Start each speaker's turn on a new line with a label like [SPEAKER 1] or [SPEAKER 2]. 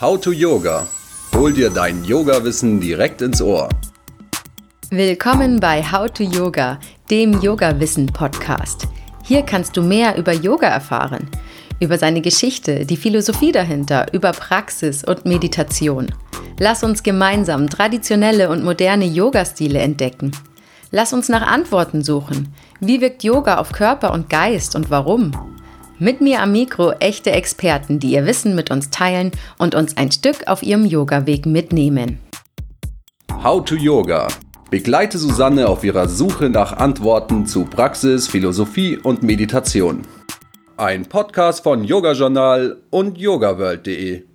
[SPEAKER 1] How to Yoga. Hol dir dein Yoga-Wissen direkt ins Ohr.
[SPEAKER 2] Willkommen bei How to Yoga, dem Yoga-Wissen-Podcast. Hier kannst du mehr über Yoga erfahren, über seine Geschichte, die Philosophie dahinter, über Praxis und Meditation. Lass uns gemeinsam traditionelle und moderne Yoga-Stile entdecken. Lass uns nach Antworten suchen. Wie wirkt Yoga auf Körper und Geist und warum? Mit mir am Mikro echte Experten, die ihr Wissen mit uns teilen und uns ein Stück auf ihrem Yoga-Weg mitnehmen.
[SPEAKER 1] How to Yoga. Begleite Susanne auf ihrer Suche nach Antworten zu Praxis, Philosophie und Meditation. Ein Podcast von Yoga Journal und yogaworld.de.